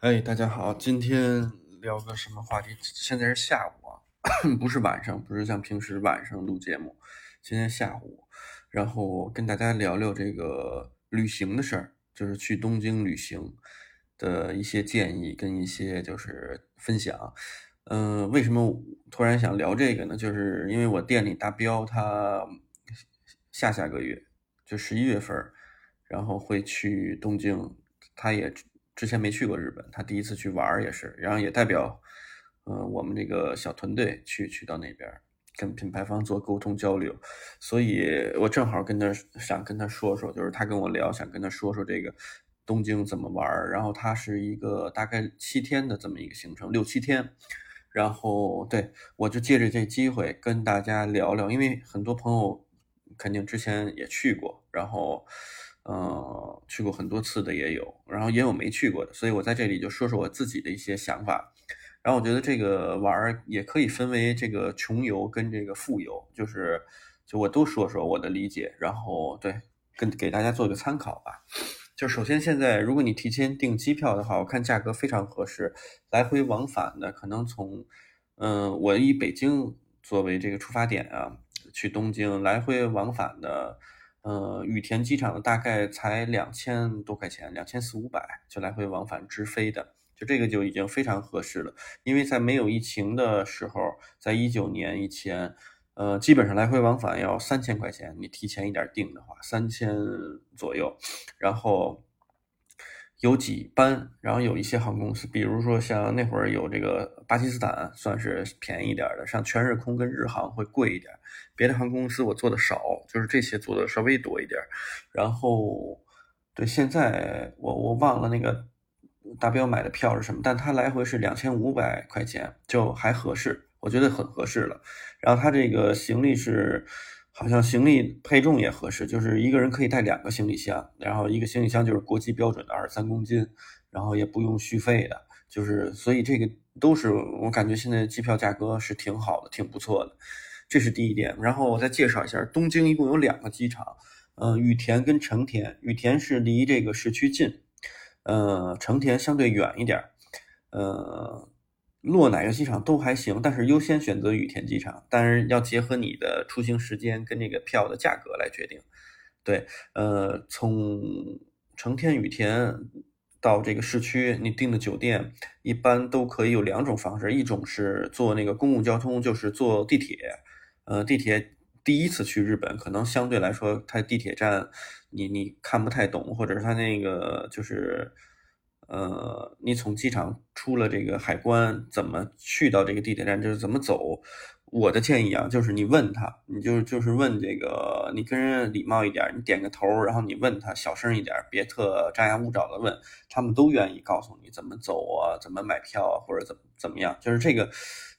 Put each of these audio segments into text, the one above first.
哎，大家好，今天聊个什么话题？现在是下午啊，不是晚上，不是像平时晚上录节目。今天下午，然后跟大家聊聊这个旅行的事儿，就是去东京旅行的一些建议跟一些就是分享。嗯，为什么突然想聊这个呢？就是因为我店里大彪他下下个月就十一月份，然后会去东京，他也。之前没去过日本，他第一次去玩也是，然后也代表，嗯，我们这个小团队去去到那边跟品牌方做沟通交流，所以我正好跟他想跟他说说，就是他跟我聊，想跟他说说这个东京怎么玩，然后他是一个大概七天的这么一个行程，六七天，然后对我就借着这机会跟大家聊聊，因为很多朋友肯定之前也去过，然后。呃，去过很多次的也有，然后也有没去过的，所以我在这里就说说我自己的一些想法。然后我觉得这个玩儿也可以分为这个穷游跟这个富游，就是就我都说说我的理解，然后对跟给大家做个参考吧。就首先现在如果你提前订机票的话，我看价格非常合适，来回往返的可能从嗯，我以北京作为这个出发点啊，去东京来回往返的。呃，羽田机场大概才两千多块钱，两千四五百就来回往返直飞的，就这个就已经非常合适了。因为在没有疫情的时候，在一九年以前，呃，基本上来回往返要三千块钱，你提前一点订的话，三千左右，然后。有几班，然后有一些航空公司，比如说像那会儿有这个巴基斯坦，算是便宜一点的，像全日空跟日航会贵一点。别的航空公司我做的少，就是这些做的稍微多一点。然后，对，现在我我忘了那个大标买的票是什么，但他来回是两千五百块钱，就还合适，我觉得很合适了。然后他这个行李是。好像行李配重也合适，就是一个人可以带两个行李箱，然后一个行李箱就是国际标准的二十三公斤，然后也不用续费的，就是所以这个都是我感觉现在机票价格是挺好的，挺不错的，这是第一点。然后我再介绍一下，东京一共有两个机场，呃，羽田跟成田，羽田是离这个市区近，呃，成田相对远一点，呃。落哪个机场都还行，但是优先选择羽田机场。但是要结合你的出行时间跟那个票的价格来决定。对，呃，从成田羽田到这个市区，你订的酒店一般都可以有两种方式，一种是坐那个公共交通，就是坐地铁。呃，地铁第一次去日本，可能相对来说，它地铁站你你看不太懂，或者是它那个就是。呃，你从机场出了这个海关，怎么去到这个地铁站？就是怎么走？我的建议啊，就是你问他，你就就是问这个，你跟人礼貌一点，你点个头，然后你问他，小声一点，别特张牙舞爪的问，他们都愿意告诉你怎么走啊，怎么买票啊，或者怎么怎么样。就是这个，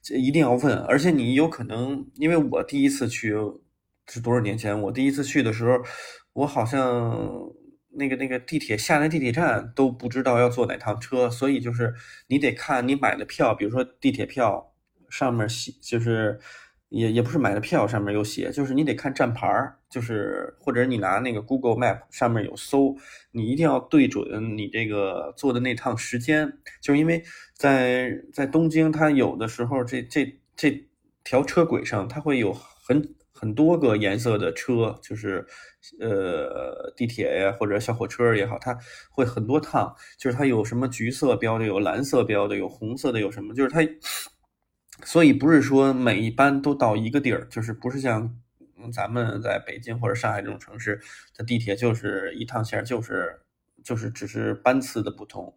这一定要问，而且你有可能，因为我第一次去是多少年前，我第一次去的时候，我好像。那个那个地铁下来地铁站都不知道要坐哪趟车，所以就是你得看你买的票，比如说地铁票上面写，就是也也不是买的票上面有写，就是你得看站牌儿，就是或者你拿那个 Google Map 上面有搜，你一定要对准你这个坐的那趟时间，就是因为在在东京，它有的时候这这这条车轨上它会有很。很多个颜色的车，就是呃地铁呀或者小火车也好，它会很多趟，就是它有什么橘色标的，有蓝色标的，有红色的，有什么，就是它，所以不是说每一班都到一个地儿，就是不是像咱们在北京或者上海这种城市，它地铁就是一趟线，就是就是只是班次的不同，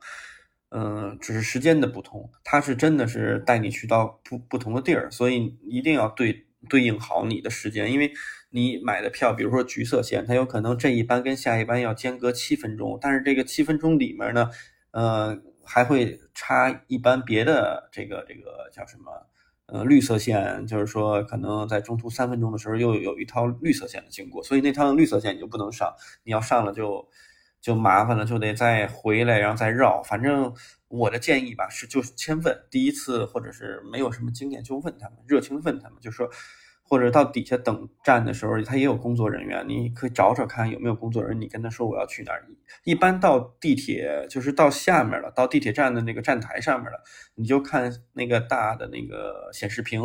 嗯，只是时间的不同，它是真的是带你去到不不同的地儿，所以一定要对。对应好你的时间，因为你买的票，比如说橘色线，它有可能这一班跟下一班要间隔七分钟，但是这个七分钟里面呢，呃，还会插一班别的这个这个叫什么？呃，绿色线，就是说可能在中途三分钟的时候又有一套绿色线的经过，所以那趟绿色线你就不能上，你要上了就就麻烦了，就得再回来，然后再绕。反正我的建议吧是，就是先问第一次或者是没有什么经验就问他们，热情问他们，就说。或者到底下等站的时候，他也有工作人员，你可以找找看有没有工作人员，你跟他说我要去哪儿。一般到地铁就是到下面了，到地铁站的那个站台上面了，你就看那个大的那个显示屏，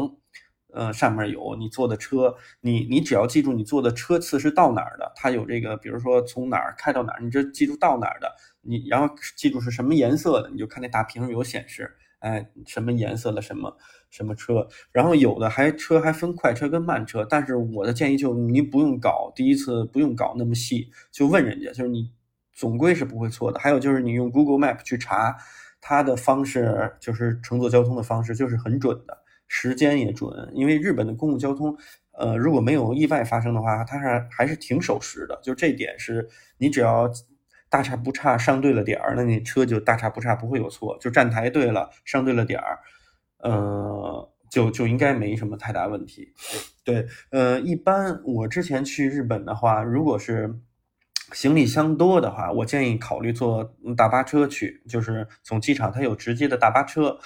呃，上面有你坐的车，你你只要记住你坐的车次是到哪儿的，它有这个，比如说从哪儿开到哪儿，你就记住到哪儿的，你然后记住是什么颜色的，你就看那大屏有显示，哎，什么颜色的什么。什么车？然后有的还车还分快车跟慢车，但是我的建议就您不用搞，第一次不用搞那么细，就问人家，就是你总归是不会错的。还有就是你用 Google Map 去查，它的方式就是乘坐交通的方式就是很准的，时间也准。因为日本的公共交通，呃，如果没有意外发生的话，它是还是挺守时的。就这点是你只要大差不差上对了点儿，那你车就大差不差不会有错。就站台对了，上对了点儿。呃，就就应该没什么太大问题。对，呃，一般我之前去日本的话，如果是行李箱多的话，我建议考虑坐大巴车去，就是从机场它有直接的大巴车，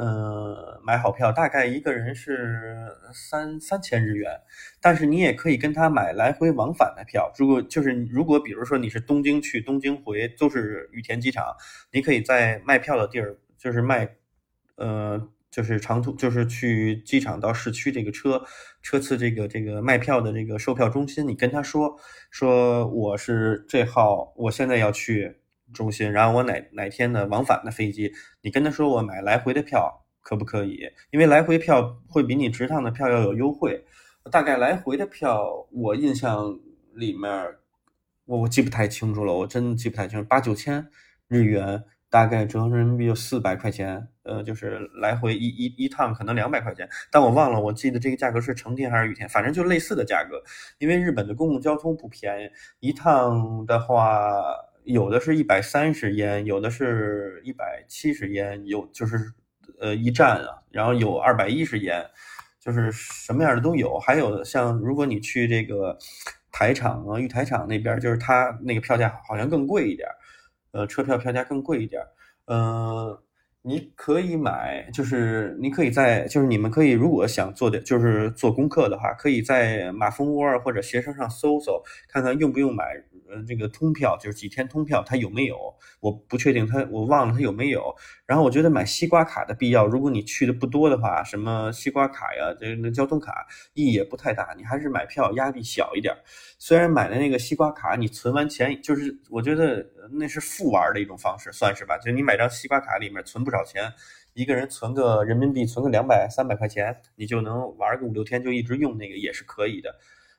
呃，买好票，大概一个人是三三千日元。但是你也可以跟他买来回往返的票。如果就是如果比如说你是东京去东京回，都是羽田机场，你可以在卖票的地儿，就是卖，呃。就是长途，就是去机场到市区这个车车次，这个这个卖票的这个售票中心，你跟他说说我是这号，我现在要去中心，然后我哪哪天的往返的飞机，你跟他说我买来回的票可不可以？因为来回票会比你直趟的票要有优惠，大概来回的票我印象里面我我记不太清楚了，我真记不太清楚，八九千日元。大概折合人民币就四百块钱，呃，就是来回一一一趟可能两百块钱，但我忘了，我记得这个价格是成天还是雨天，反正就类似的价格。因为日本的公共交通不便宜，一趟的话，有的是一百三十烟，有的是一百七十烟，有就是呃一站啊，然后有二百一十烟，就是什么样的都有。还有像如果你去这个台场啊，玉台场那边，就是它那个票价好像更贵一点。呃，车票票价更贵一点，呃，你可以买，就是你可以在，就是你们可以，如果想做的就是做功课的话，可以在马蜂窝或者携程上搜搜，看看用不用买。呃，这个通票就是几天通票，它有没有？我不确定，它我忘了它有没有。然后我觉得买西瓜卡的必要，如果你去的不多的话，什么西瓜卡呀，这个交通卡意义也不太大。你还是买票压力小一点。虽然买的那个西瓜卡，你存完钱就是我觉得那是复玩的一种方式，算是吧。就你买张西瓜卡里面存不少钱，一个人存个人民币存个两百三百块钱，你就能玩个五六天，就一直用那个也是可以的。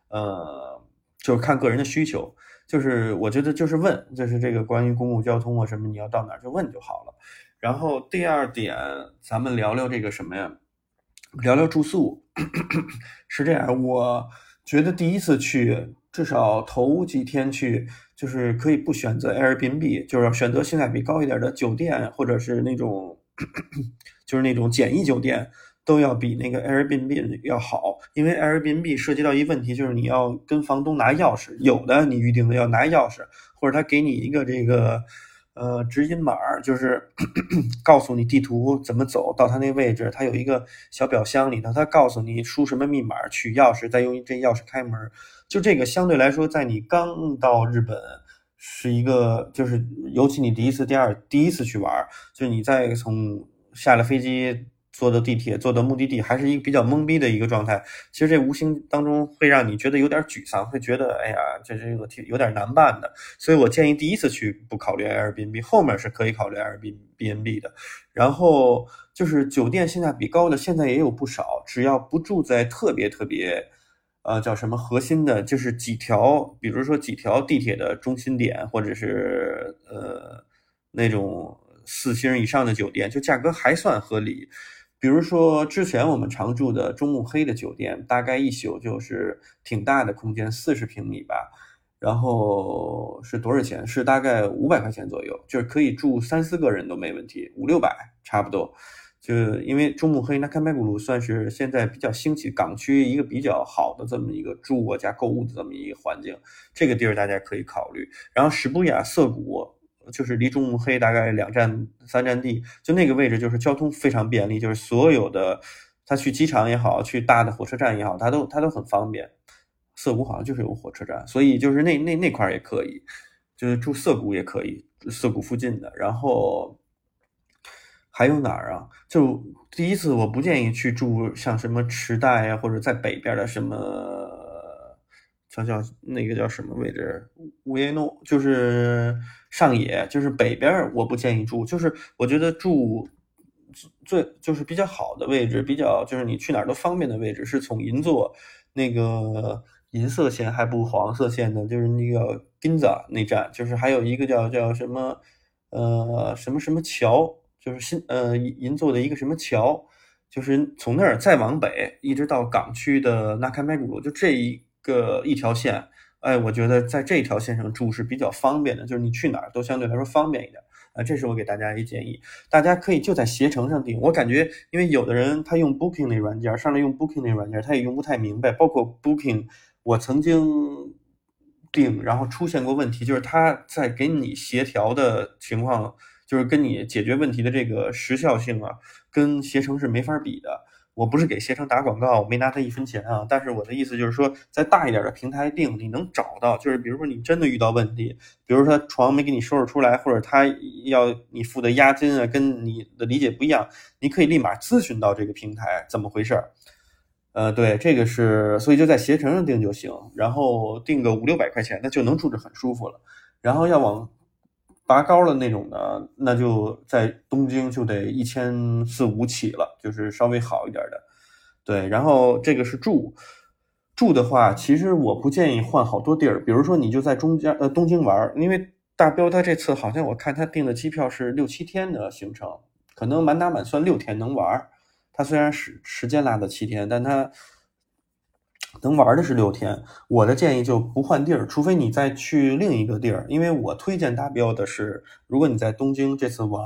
呃，就是看个人的需求。就是我觉得就是问，就是这个关于公共交通啊什么，你要到哪儿就问就好了。然后第二点，咱们聊聊这个什么呀？聊聊住宿。是这样，我觉得第一次去，至少头几天去，就是可以不选择 Airbnb，就是选择性价比高一点的酒店，或者是那种，就是那种简易酒店。都要比那个 Airbnb 要好，因为 Airbnb 涉及到一个问题，就是你要跟房东拿钥匙，有的你预定的要拿钥匙，或者他给你一个这个呃指引码，就是 告诉你地图怎么走到他那位置，他有一个小表箱里头，他告诉你输什么密码取钥匙，再用这钥匙开门。就这个相对来说，在你刚到日本是一个，就是尤其你第一次、第二第一次去玩，就是你在从下了飞机。坐的地铁，坐的目的地，还是一个比较懵逼的一个状态。其实这无形当中会让你觉得有点沮丧，会觉得哎呀，这是一个挺有点难办的。所以我建议第一次去不考虑 Airbnb，后面是可以考虑 Airbnb 的。然后就是酒店性价比高的，现在也有不少，只要不住在特别特别，呃，叫什么核心的，就是几条，比如说几条地铁的中心点，或者是呃那种四星以上的酒店，就价格还算合理。比如说，之前我们常住的中目黑的酒店，大概一宿就是挺大的空间，四十平米吧。然后是多少钱？是大概五百块钱左右，就是可以住三四个人都没问题，五六百差不多。就因为中目黑那看麦古鲁算是现在比较兴起港区一个比较好的这么一个住啊加购物的这么一个环境，这个地儿大家可以考虑。然后石布雅涩谷。就是离中目黑大概两站三站地，就那个位置，就是交通非常便利，就是所有的，他去机场也好，去大的火车站也好，他都他都很方便。涩谷好像就是有火车站，所以就是那那那块也可以，就是住涩谷也可以，涩谷附近的。然后还有哪儿啊？就第一次我不建议去住像什么池袋啊，或者在北边的什么叫叫那个叫什么位置？乌耶诺就是上野，就是北边我不建议住。就是我觉得住最就是比较好的位置，比较就是你去哪儿都方便的位置，是从银座那个。银色线还不黄色线的，就是那个 Ginza 那站，就是还有一个叫叫什么呃什么什么桥，就是新呃银座的一个什么桥，就是从那儿再往北一直到港区的纳开麦古，就这一个一条线，哎，我觉得在这条线上住是比较方便的，就是你去哪儿都相对来说方便一点。啊，这是我给大家一建议，大家可以就在携程上订。我感觉，因为有的人他用 Booking 那软件，上来用 Booking 那软件，他也用不太明白，包括 Booking。我曾经订，然后出现过问题，就是他在给你协调的情况，就是跟你解决问题的这个时效性啊，跟携程是没法比的。我不是给携程打广告，我没拿他一分钱啊。但是我的意思就是说，在大一点的平台订，你能找到，就是比如说你真的遇到问题，比如说他床没给你收拾出来，或者他要你付的押金啊，跟你的理解不一样，你可以立马咨询到这个平台怎么回事儿。呃，对，这个是，所以就在携程上订就行，然后订个五六百块钱，那就能住着很舒服了。然后要往拔高的那种的，那就在东京就得一千四五起了，就是稍微好一点的。对，然后这个是住，住的话，其实我不建议换好多地儿，比如说你就在中间呃东京玩，因为大彪他这次好像我看他订的机票是六七天的行程，可能满打满算六天能玩。他虽然时时间拉的七天，但他能玩的是六天。我的建议就不换地儿，除非你再去另一个地儿。因为我推荐达标的是，如果你在东京这次玩，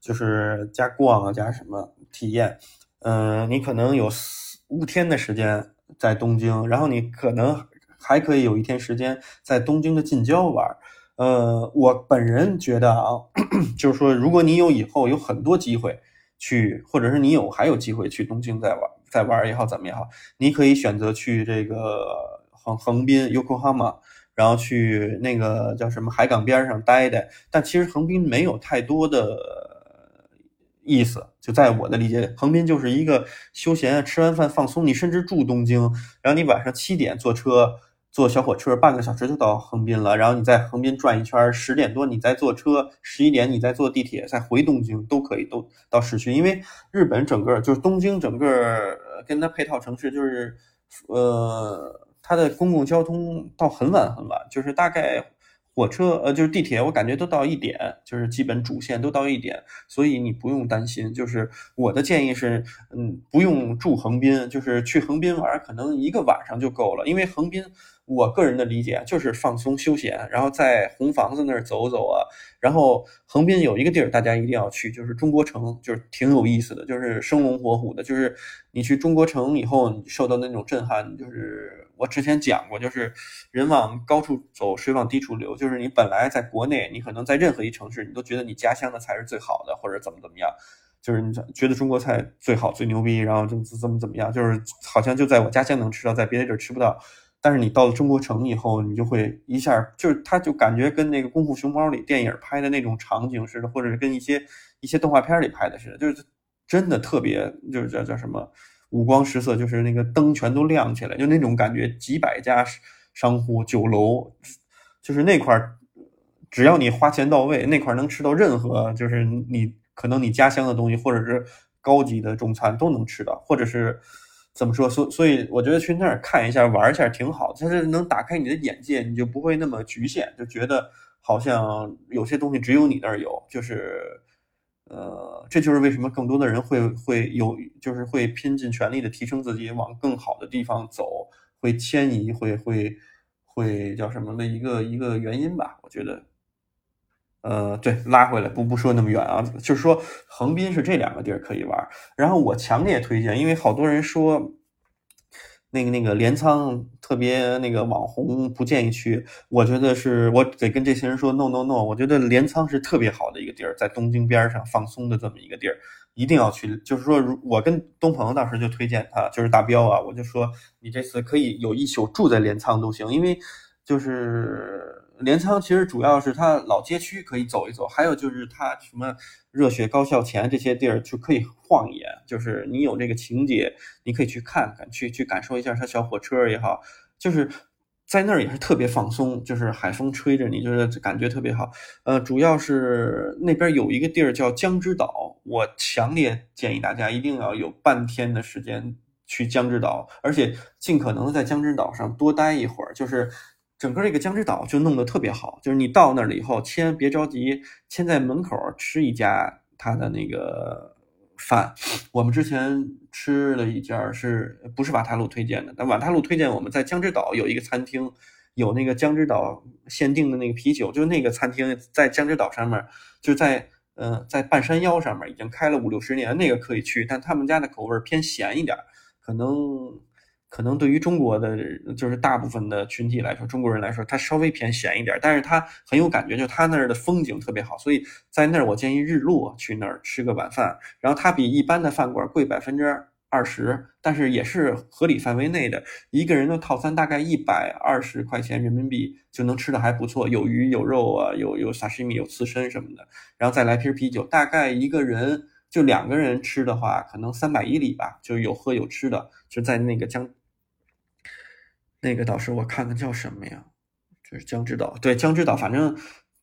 就是加逛啊，加什么体验，嗯，你可能有四五天的时间在东京，然后你可能还可以有一天时间在东京的近郊玩。呃，我本人觉得啊，就是说，如果你有以后有很多机会。去，或者是你有还有机会去东京再玩再玩也好，怎么也好，你可以选择去这个横横滨 Yokohama，然后去那个叫什么海港边上待待。但其实横滨没有太多的意思，就在我的理解，横滨就是一个休闲，吃完饭放松。你甚至住东京，然后你晚上七点坐车。坐小火车半个小时就到横滨了，然后你在横滨转一圈，十点多你再坐车，十一点你再坐地铁再回东京都可以，都到市区。因为日本整个就是东京整个跟它配套城市就是，呃，它的公共交通到很晚很晚，就是大概。火车呃就是地铁，我感觉都到一点，就是基本主线都到一点，所以你不用担心。就是我的建议是，嗯，不用住横滨，就是去横滨玩，可能一个晚上就够了。因为横滨，我个人的理解就是放松休闲，然后在红房子那儿走走啊。然后横滨有一个地儿大家一定要去，就是中国城，就是挺有意思的，就是生龙活虎的。就是你去中国城以后，你受到那种震撼，就是。我之前讲过，就是人往高处走，水往低处流。就是你本来在国内，你可能在任何一城市，你都觉得你家乡的菜是最好的，或者怎么怎么样。就是你觉得中国菜最好、最牛逼，然后就怎么怎么样，就是好像就在我家乡能吃到，在别的地儿吃不到。但是你到了中国城以后，你就会一下，就是他就感觉跟那个《功夫熊猫》里电影拍的那种场景似的，或者是跟一些一些动画片里拍的似的，就是真的特别，就是叫叫什么？五光十色，就是那个灯全都亮起来，就那种感觉。几百家商户、酒楼，就是那块儿，只要你花钱到位，那块儿能吃到任何，就是你可能你家乡的东西，或者是高级的中餐都能吃到，或者是怎么说？所所以，我觉得去那儿看一下、玩一下挺好，就是能打开你的眼界，你就不会那么局限，就觉得好像有些东西只有你那儿有，就是。呃，这就是为什么更多的人会会有，就是会拼尽全力的提升自己，往更好的地方走，会迁移，会会会叫什么的一个一个原因吧？我觉得，呃，对，拉回来不不说那么远啊，就是说横滨是这两个地儿可以玩，然后我强烈推荐，因为好多人说，那个那个镰仓特别那个网红不建议去，我觉得是我得跟这些人说 no no no，我觉得镰仓是特别好的一个地儿，在东京边上放松的这么一个地儿，一定要去。就是说，如我跟东鹏当时就推荐他，就是大彪啊，我就说你这次可以有一宿住在镰仓都行，因为就是镰仓其实主要是它老街区可以走一走，还有就是它什么。热血高校前这些地儿就可以晃一眼，就是你有这个情节，你可以去看看，去去感受一下它小火车也好，就是在那儿也是特别放松，就是海风吹着你，就是感觉特别好。呃，主要是那边有一个地儿叫江之岛，我强烈建议大家一定要有半天的时间去江之岛，而且尽可能在江之岛上多待一会儿，就是。整个这个江之岛就弄得特别好，就是你到那儿了以后，先别着急，先在门口吃一家他的那个饭。我们之前吃了一家，是不是瓦塔路推荐的？但瓦塔路推荐我们在江之岛有一个餐厅，有那个江之岛限定的那个啤酒，就是那个餐厅在江之岛上面，就在嗯在半山腰上面已经开了五六十年，那个可以去，但他们家的口味偏咸一点，可能。可能对于中国的，就是大部分的群体来说，中国人来说，它稍微偏咸一点，但是它很有感觉，就它那儿的风景特别好，所以在那儿我建议日落去那儿吃个晚饭。然后它比一般的饭馆贵百分之二十，但是也是合理范围内的。一个人的套餐大概一百二十块钱人民币就能吃的还不错，有鱼有肉啊，有有沙西米有刺身什么的，然后再来瓶啤酒，大概一个人就两个人吃的话，可能三百以里吧，就有喝有吃的，就在那个江。那个岛是我看看叫什么呀？就是江之岛，对江之岛，反正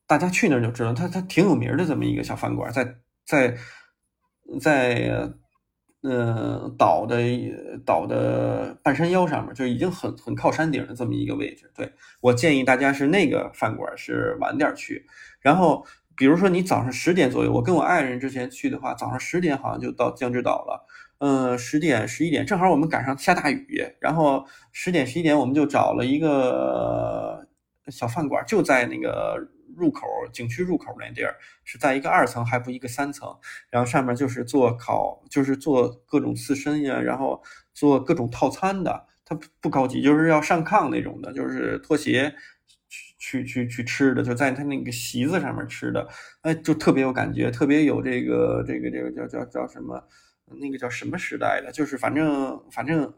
大家去那儿就知道，它它挺有名的这么一个小饭馆，在在在呃岛的岛的半山腰上面，就已经很很靠山顶的这么一个位置。对我建议大家是那个饭馆是晚点去，然后比如说你早上十点左右，我跟我爱人之前去的话，早上十点好像就到江之岛了。嗯，十点十一点，正好我们赶上下大雨，然后十点十一点我们就找了一个小饭馆，就在那个入口景区入口那地儿，是在一个二层，还不一个三层，然后上面就是做烤，就是做各种刺身呀，然后做各种套餐的，它不高级，就是要上炕那种的，就是拖鞋去去去吃的，就在他那个席子上面吃的，哎，就特别有感觉，特别有这个这个这个叫叫叫什么？那个叫什么时代的？就是反正反正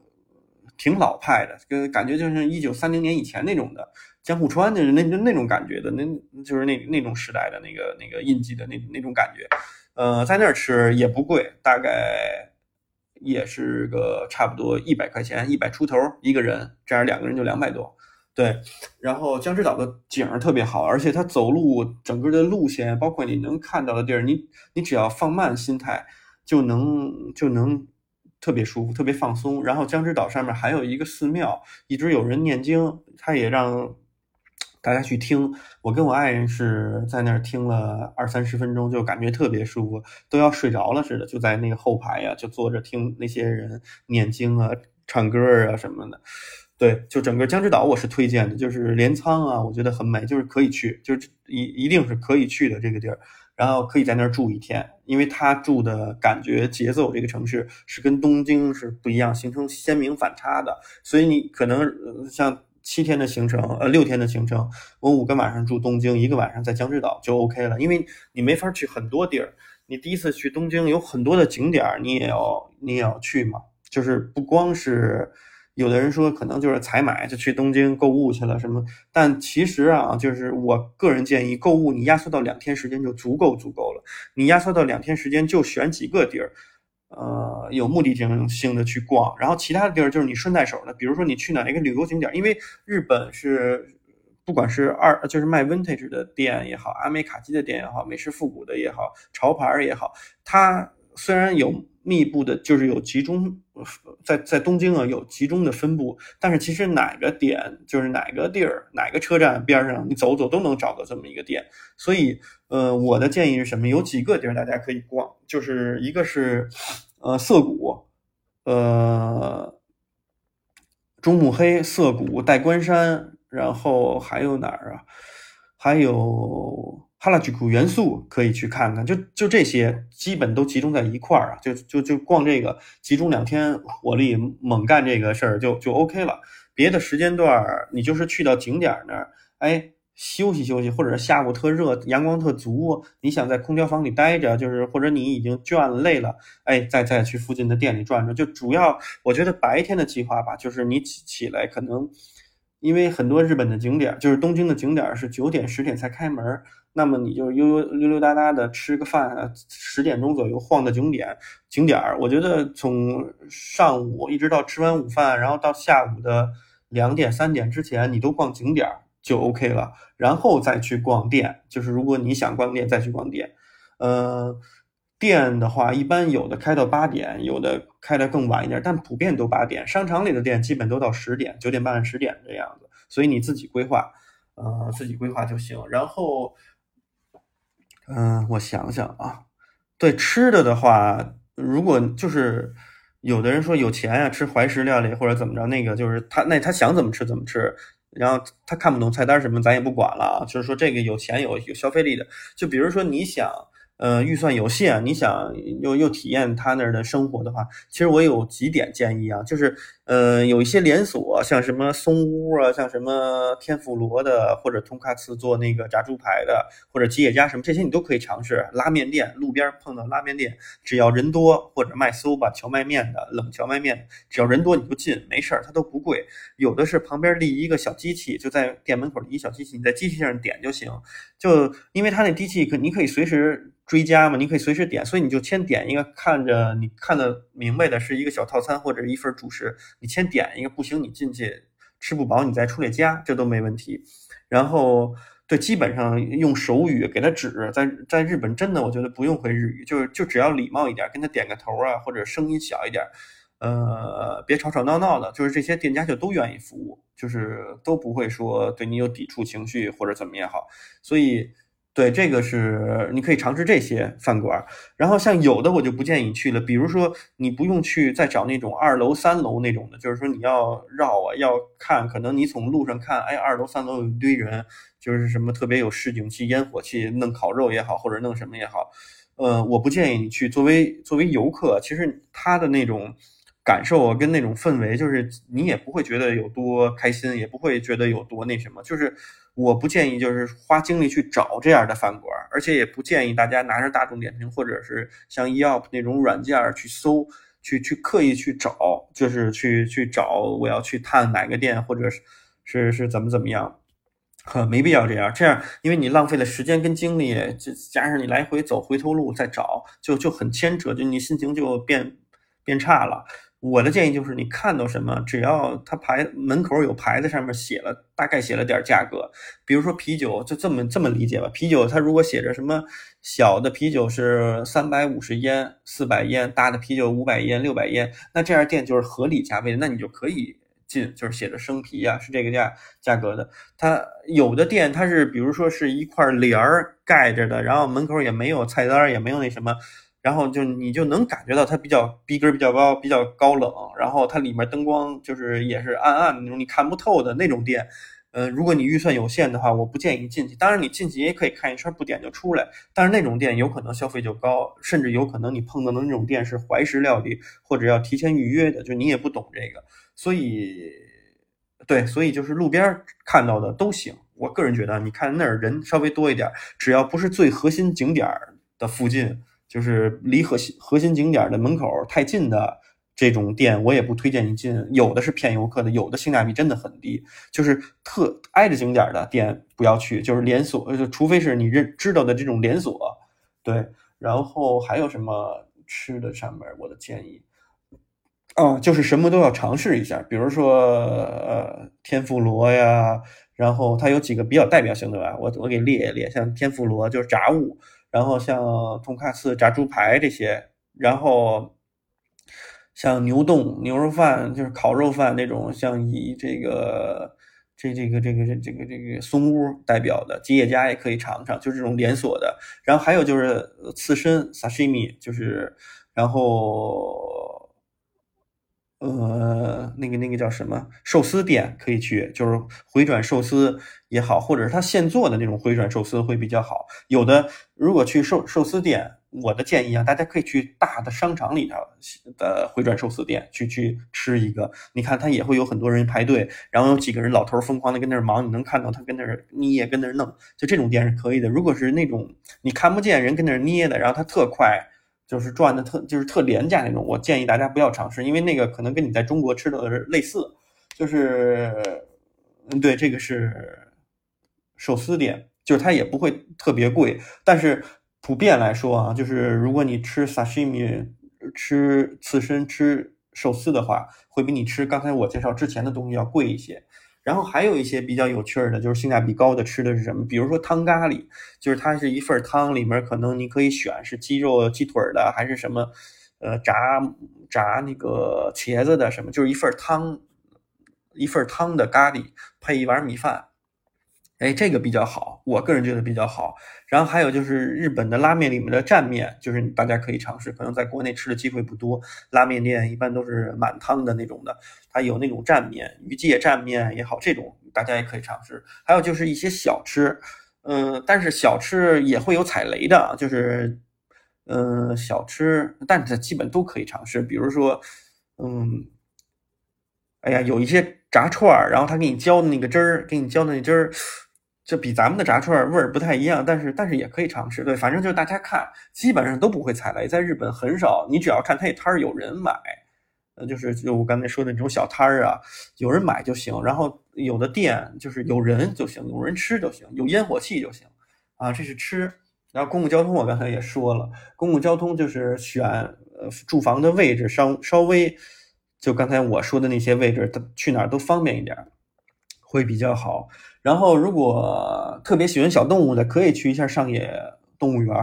挺老派的，跟感觉就是一九三零年以前那种的江户川的那那那种感觉的，那就是那那种时代的那个那个印记的那那种感觉。呃，在那儿吃也不贵，大概也是个差不多一百块钱，一百出头一个人，这样两个人就两百多。对，然后江之岛的景儿特别好，而且它走路整个的路线，包括你能看到的地儿，你你只要放慢心态。就能就能特别舒服，特别放松。然后江之岛上面还有一个寺庙，一直有人念经，他也让大家去听。我跟我爱人是在那儿听了二三十分钟，就感觉特别舒服，都要睡着了似的。就在那个后排呀，就坐着听那些人念经啊、唱歌啊什么的。对，就整个江之岛我是推荐的，就是镰仓啊，我觉得很美，就是可以去，就是一一定是可以去的这个地儿。然后可以在那儿住一天，因为他住的感觉节奏，这个城市是跟东京是不一样，形成鲜明反差的。所以你可能像七天的行程，呃，六天的行程，我五个晚上住东京，一个晚上在江之岛就 OK 了，因为你没法去很多地儿。你第一次去东京，有很多的景点你也要你也要去嘛，就是不光是。有的人说可能就是采买就去东京购物去了什么，但其实啊，就是我个人建议，购物你压缩到两天时间就足够足够了。你压缩到两天时间就选几个地儿，呃，有目的性性的去逛，然后其他的地儿就是你顺带手的，比如说你去哪一个旅游景点，因为日本是不管是二就是卖 vintage 的店也好，阿美卡基的店也好，美式复古的也好，潮牌也好，它虽然有。密布的，就是有集中，在在东京啊有集中的分布，但是其实哪个点就是哪个地儿，哪个车站边上，你走走都能找到这么一个店。所以，呃，我的建议是什么？有几个地儿大家可以逛，就是一个是，呃，涩谷，呃，中目黑、涩谷、代官山，然后还有哪儿啊？还有哈拉吉库元素可以去看看，就就这些基本都集中在一块儿啊，就就就逛这个，集中两天火力猛干这个事儿就就 OK 了。别的时间段儿你就是去到景点那儿，哎，休息休息，或者下午特热，阳光特足，你想在空调房里待着，就是或者你已经倦累了，哎，再再去附近的店里转转。就主要我觉得白天的计划吧，就是你起起来可能。因为很多日本的景点，就是东京的景点是九点十点才开门，那么你就悠悠溜溜达达的吃个饭，十点钟左右晃的景点景点我觉得从上午一直到吃完午饭，然后到下午的两点三点之前，你都逛景点就 OK 了，然后再去逛店，就是如果你想逛店再去逛店，呃。店的话，一般有的开到八点，有的开的更晚一点，但普遍都八点。商场里的店基本都到十点、九点半、十点这样子，所以你自己规划，呃，自己规划就行。然后，嗯，我想想啊，对吃的的话，如果就是有的人说有钱呀，吃怀石料理或者怎么着，那个就是他那他想怎么吃怎么吃，然后他看不懂菜单什么，咱也不管了。就是说这个有钱有有消费力的，就比如说你想。呃，预算有限，你想又又体验他那儿的生活的话，其实我有几点建议啊，就是。呃，有一些连锁，像什么松屋啊，像什么天妇罗的，或者通卡次做那个炸猪排的，或者吉野家什么这些，你都可以尝试。拉面店，路边碰到拉面店，只要人多，或者卖 soba 荞麦面的，冷荞麦面，只要人多你就进，没事儿，它都不贵。有的是旁边立一个小机器，就在店门口立一小机器，你在机器上点就行。就因为它那机器可你可以随时追加嘛，你可以随时点，所以你就先点一个，看着你看得明白的是一个小套餐或者一份主食。你先点一个，不行你进去吃不饱，你再出来加，这都没问题。然后对，基本上用手语给他指，在在日本真的我觉得不用会日语，就是就只要礼貌一点，跟他点个头啊，或者声音小一点，呃，别吵吵闹闹的，就是这些店家就都愿意服务，就是都不会说对你有抵触情绪或者怎么也好，所以。对，这个是你可以尝试这些饭馆，然后像有的我就不建议去了，比如说你不用去再找那种二楼三楼那种的，就是说你要绕啊，要看，可能你从路上看，哎，二楼三楼有一堆人，就是什么特别有市井气、烟火气，弄烤肉也好，或者弄什么也好，呃，我不建议你去。作为作为游客，其实他的那种感受跟那种氛围，就是你也不会觉得有多开心，也不会觉得有多那什么，就是。我不建议就是花精力去找这样的饭馆，而且也不建议大家拿着大众点评或者是像 Yelp 那种软件去搜，去去刻意去找，就是去去找我要去探哪个店，或者是是是怎么怎么样，呵，没必要这样。这样，因为你浪费了时间跟精力，就加上你来回走回头路再找，就就很牵扯，就你心情就变变差了。我的建议就是，你看到什么，只要它牌门口有牌子，上面写了大概写了点价格，比如说啤酒，就这么这么理解吧。啤酒它如果写着什么小的啤酒是三百五十烟、四百烟，大的啤酒五百烟、六百烟，那这样店就是合理价位，那你就可以进，就是写着生啤呀，是这个价价格的。它有的店它是比如说是一块帘儿盖着的，然后门口也没有菜单，也没有那什么。然后就你就能感觉到它比较逼格比较高，比较高冷。然后它里面灯光就是也是暗暗的那种，你看不透的那种店。呃，如果你预算有限的话，我不建议进去。当然你进去也可以看一圈，不点就出来。但是那种店有可能消费就高，甚至有可能你碰到的那种店是怀石料理或者要提前预约的，就你也不懂这个。所以，对，所以就是路边看到的都行。我个人觉得，你看那儿人稍微多一点，只要不是最核心景点的附近。就是离核心核心景点的门口太近的这种店，我也不推荐你进。有的是骗游客的，有的性价比真的很低。就是特挨着景点的店不要去，就是连锁，就除非是你认知道的这种连锁。对，然后还有什么吃的上面我的建议？啊，就是什么都要尝试一下，比如说呃天妇罗呀，然后它有几个比较代表性的吧，我我给列一列，像天妇罗就是炸物。然后像通卡斯炸猪排这些，然后像牛冻牛肉饭，就是烤肉饭那种，像以这个这这个这个这这个这个松屋代表的吉野家也可以尝尝，就这种连锁的。然后还有就是刺身 sashimi，就是然后呃，那个那个叫什么寿司店可以去，就是回转寿司也好，或者是他现做的那种回转寿司会比较好。有的如果去寿寿司店，我的建议啊，大家可以去大的商场里头的回转寿司店去去吃一个。你看他也会有很多人排队，然后有几个人老头疯狂的跟那儿忙，你能看到他跟那儿捏，跟那儿弄，就这种店是可以的。如果是那种你看不见人跟那儿捏的，然后他特快。就是赚的特就是特廉价那种，我建议大家不要尝试，因为那个可能跟你在中国吃的类似，就是，嗯，对，这个是寿司店，就是它也不会特别贵，但是普遍来说啊，就是如果你吃 sashimi 吃刺身吃寿司的话，会比你吃刚才我介绍之前的东西要贵一些。然后还有一些比较有趣的，就是性价比高的吃的是什么？比如说汤咖喱，就是它是一份汤，里面可能你可以选是鸡肉、鸡腿的，还是什么，呃，炸炸那个茄子的什么，就是一份汤，一份汤的咖喱配一碗米饭。哎，这个比较好，我个人觉得比较好。然后还有就是日本的拉面里面的蘸面，就是大家可以尝试，可能在国内吃的机会不多。拉面店一般都是满汤的那种的，它有那种蘸面，鱼介蘸面也好，这种大家也可以尝试。还有就是一些小吃，嗯，但是小吃也会有踩雷的，就是，嗯，小吃，但是基本都可以尝试。比如说，嗯，哎呀，有一些炸串儿，然后他给你浇的那个汁儿，给你浇的那汁儿。这比咱们的炸串味儿不太一样，但是但是也可以尝试。对，反正就是大家看，基本上都不会踩雷。在日本很少，你只要看他那摊儿有人买，呃，就是就我刚才说的那种小摊儿啊，有人买就行。然后有的店就是有人就行，有人吃就行，有烟火气就行啊。这是吃。然后公共交通我刚才也说了，公共交通就是选呃住房的位置稍稍微，就刚才我说的那些位置，它去哪儿都方便一点，会比较好。然后，如果特别喜欢小动物的，可以去一下上野动物园，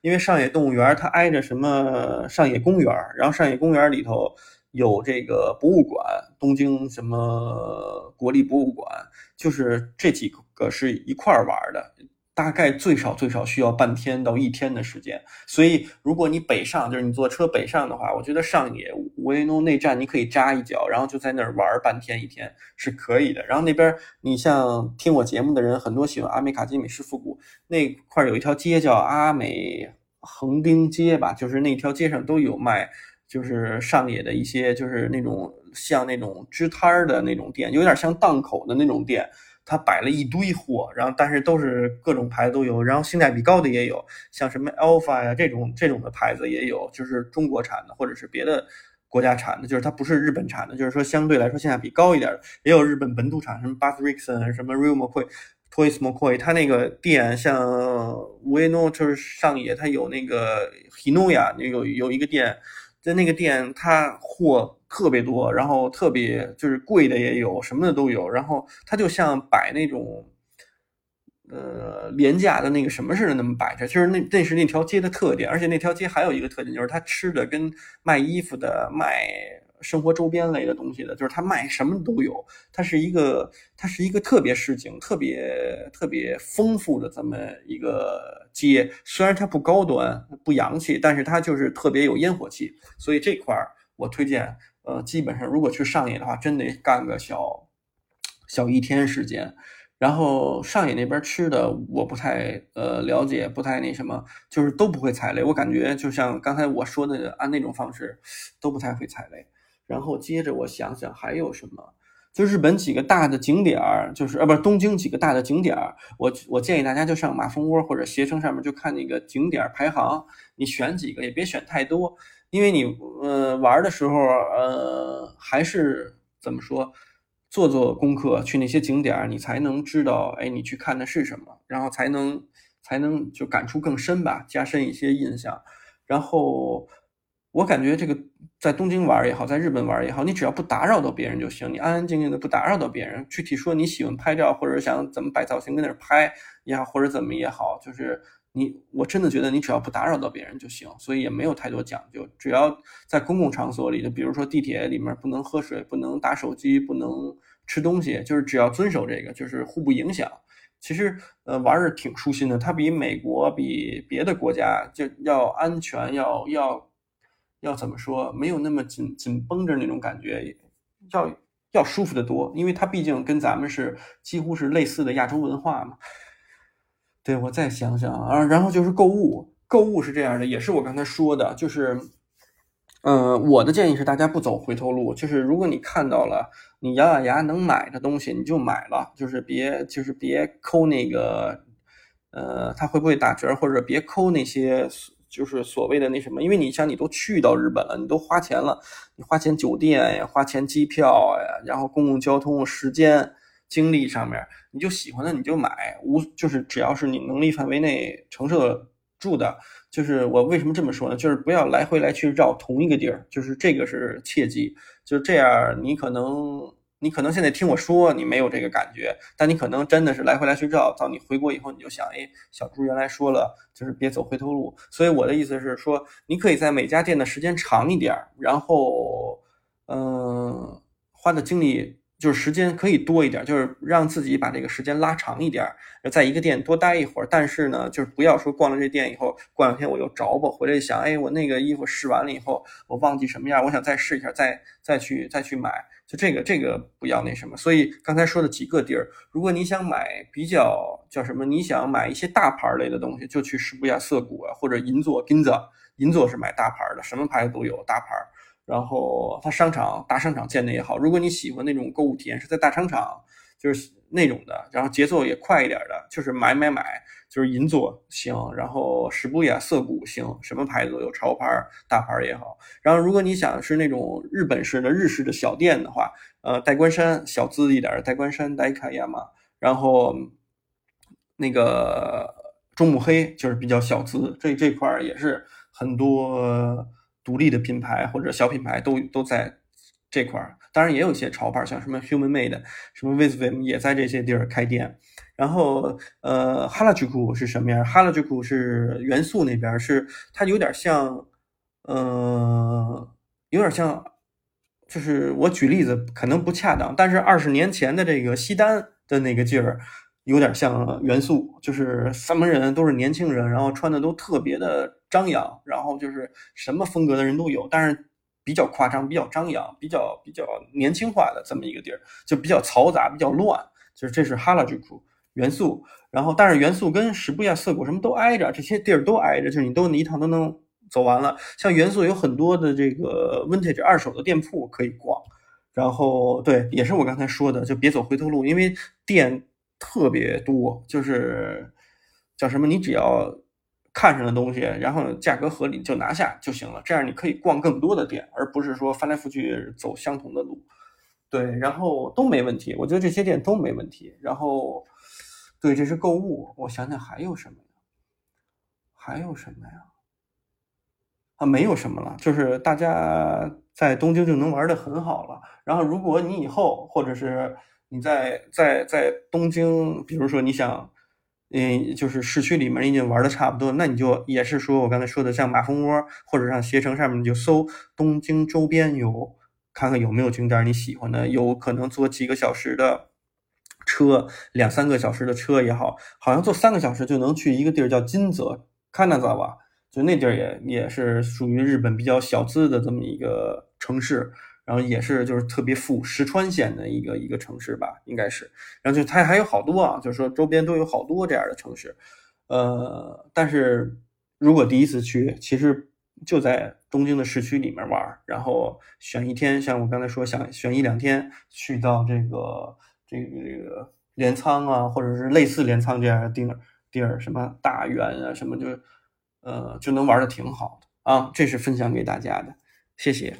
因为上野动物园它挨着什么上野公园，然后上野公园里头有这个博物馆，东京什么国立博物馆，就是这几个是一块儿玩的。大概最少最少需要半天到一天的时间，所以如果你北上，就是你坐车北上的话，我觉得上野五叶诺内站你可以扎一脚，然后就在那儿玩半天一天是可以的。然后那边你像听我节目的人很多喜欢阿美卡基美式复古那块有一条街叫阿美横丁街吧，就是那条街上都有卖，就是上野的一些就是那种像那种支摊儿的那种店，有点像档口的那种店。他摆了一堆货，然后但是都是各种牌子都有，然后性价比高的也有，像什么 Alpha 呀这种这种的牌子也有，就是中国产的或者是别的国家产的，就是它不是日本产的，就是说相对来说性价比高一点的，也有日本本土产，什么 Bath Rickson，什么 Real McCoy、Toys McCoy，它那个店像 Ueno 就是上野，它有那个 Hinoya 有有一个店，在那个店它货。特别多，然后特别就是贵的也有，什么的都有。然后它就像摆那种，呃，廉价的那个什么似的那么摆着，就是那那是那条街的特点。而且那条街还有一个特点，就是它吃的跟卖衣服的、卖生活周边类的东西的，就是它卖什么都有。它是一个，它是一个特别市井、特别特别丰富的这么一个街。虽然它不高端、不洋气，但是它就是特别有烟火气。所以这块儿我推荐。呃，基本上如果去上野的话，真得干个小小一天时间。然后上野那边吃的我不太呃了解，不太那什么，就是都不会踩雷。我感觉就像刚才我说的，按那种方式都不太会踩雷。然后接着我想想还有什么，就日本几个大的景点儿，就是呃不是东京几个大的景点儿，我我建议大家就上马蜂窝或者携程上面就看那个景点排行，你选几个也别选太多。因为你呃玩的时候，呃还是怎么说，做做功课，去那些景点你才能知道，哎，你去看的是什么，然后才能才能就感触更深吧，加深一些印象。然后我感觉这个在东京玩也好，在日本玩也好，你只要不打扰到别人就行，你安安静静的不打扰到别人。具体说你喜欢拍照，或者想怎么摆造型跟那儿拍也好，或者怎么也好，就是。你我真的觉得你只要不打扰到别人就行，所以也没有太多讲究。只要在公共场所里，就比如说地铁里面不能喝水、不能打手机、不能吃东西，就是只要遵守这个，就是互不影响。其实呃玩儿挺舒心的，它比美国、比别的国家就要安全，要要要怎么说，没有那么紧紧绷着那种感觉，要要舒服的多，因为它毕竟跟咱们是几乎是类似的亚洲文化嘛。对我再想想啊，然后就是购物，购物是这样的，也是我刚才说的，就是，嗯，我的建议是大家不走回头路，就是如果你看到了你咬咬牙能买的东西，你就买了，就是别就是别抠那个，呃，它会不会打折，或者别抠那些。就是所谓的那什么，因为你像你都去到日本了，你都花钱了，你花钱酒店呀，花钱机票呀，然后公共交通、时间、精力上面，你就喜欢的你就买，无就是只要是你能力范围内承受住的，就是我为什么这么说呢？就是不要来回来去绕同一个地儿，就是这个是切记，就这样你可能。你可能现在听我说，你没有这个感觉，但你可能真的是来回来去绕，到你回国以后，你就想，哎，小朱原来说了，就是别走回头路。所以我的意思是说，你可以在每家店的时间长一点，然后，嗯，花的精力就是时间可以多一点，就是让自己把这个时间拉长一点，在一个店多待一会儿。但是呢，就是不要说逛了这店以后，过两天我又着吧，回来想，哎，我那个衣服试完了以后，我忘记什么样，我想再试一下，再再去再去买。就这个这个不要那什么，所以刚才说的几个地儿，如果你想买比较叫什么，你想买一些大牌类的东西，就去十布亚涩谷啊，或者银座、金子。银座是买大牌的，什么牌子都有大牌。然后它商场大商场建的也好，如果你喜欢那种购物体验是在大商场，就是那种的，然后节奏也快一点的，就是买买买。就是银座行，然后十布亚涩谷行，什么牌子都有，潮牌、大牌也好。然后如果你想是那种日本式的日式的小店的话，呃，代官山小资一点的，代官山、代卡亚嘛。然后那个中目黑就是比较小资，这这块也是很多独立的品牌或者小品牌都都在这块儿。当然也有一些潮牌，像什么 Human Made、什么 Visvim 也在这些地儿开店。然后，呃，哈拉居库是什么样？哈拉居库是元素那边，是它有点像，呃，有点像，就是我举例子可能不恰当，但是二十年前的这个西单的那个劲儿，有点像元素，就是三门人都是年轻人，然后穿的都特别的张扬，然后就是什么风格的人都有，但是比较夸张、比较张扬、比较比较年轻化的这么一个地儿，就比较嘈杂、比较乱，就是这是哈拉居库。元素，然后但是元素跟十布亚涩谷什么都挨着，这些地儿都挨着，就是你都一趟都能走完了。像元素有很多的这个 vintage 二手的店铺可以逛，然后对，也是我刚才说的，就别走回头路，因为店特别多，就是叫什么，你只要看上的东西，然后价格合理就拿下就行了，这样你可以逛更多的店，而不是说翻来覆去走相同的路。对，然后都没问题，我觉得这些店都没问题，然后。对，这是购物。我想想还有什么呀？还有什么呀？啊，没有什么了。就是大家在东京就能玩的很好了。然后，如果你以后或者是你在在在东京，比如说你想，嗯，就是市区里面已经玩的差不多，那你就也是说我刚才说的，像马蜂窝或者上携程上面，你就搜东京周边游，看看有没有景点你喜欢的，有可能坐几个小时的。车两三个小时的车也好，好像坐三个小时就能去一个地儿叫金泽 Kanazawa，就那地儿也也是属于日本比较小资的这么一个城市，然后也是就是特别富石川县的一个一个城市吧，应该是。然后就它还有好多啊，就是说周边都有好多这样的城市，呃，但是如果第一次去，其实就在东京的市区里面玩，然后选一天，像我刚才说想选一两天去到这个。这个这个镰仓啊，或者是类似镰仓这样的地儿地儿，什么大原啊，什么就呃就能玩的挺好的啊，这是分享给大家的，谢谢。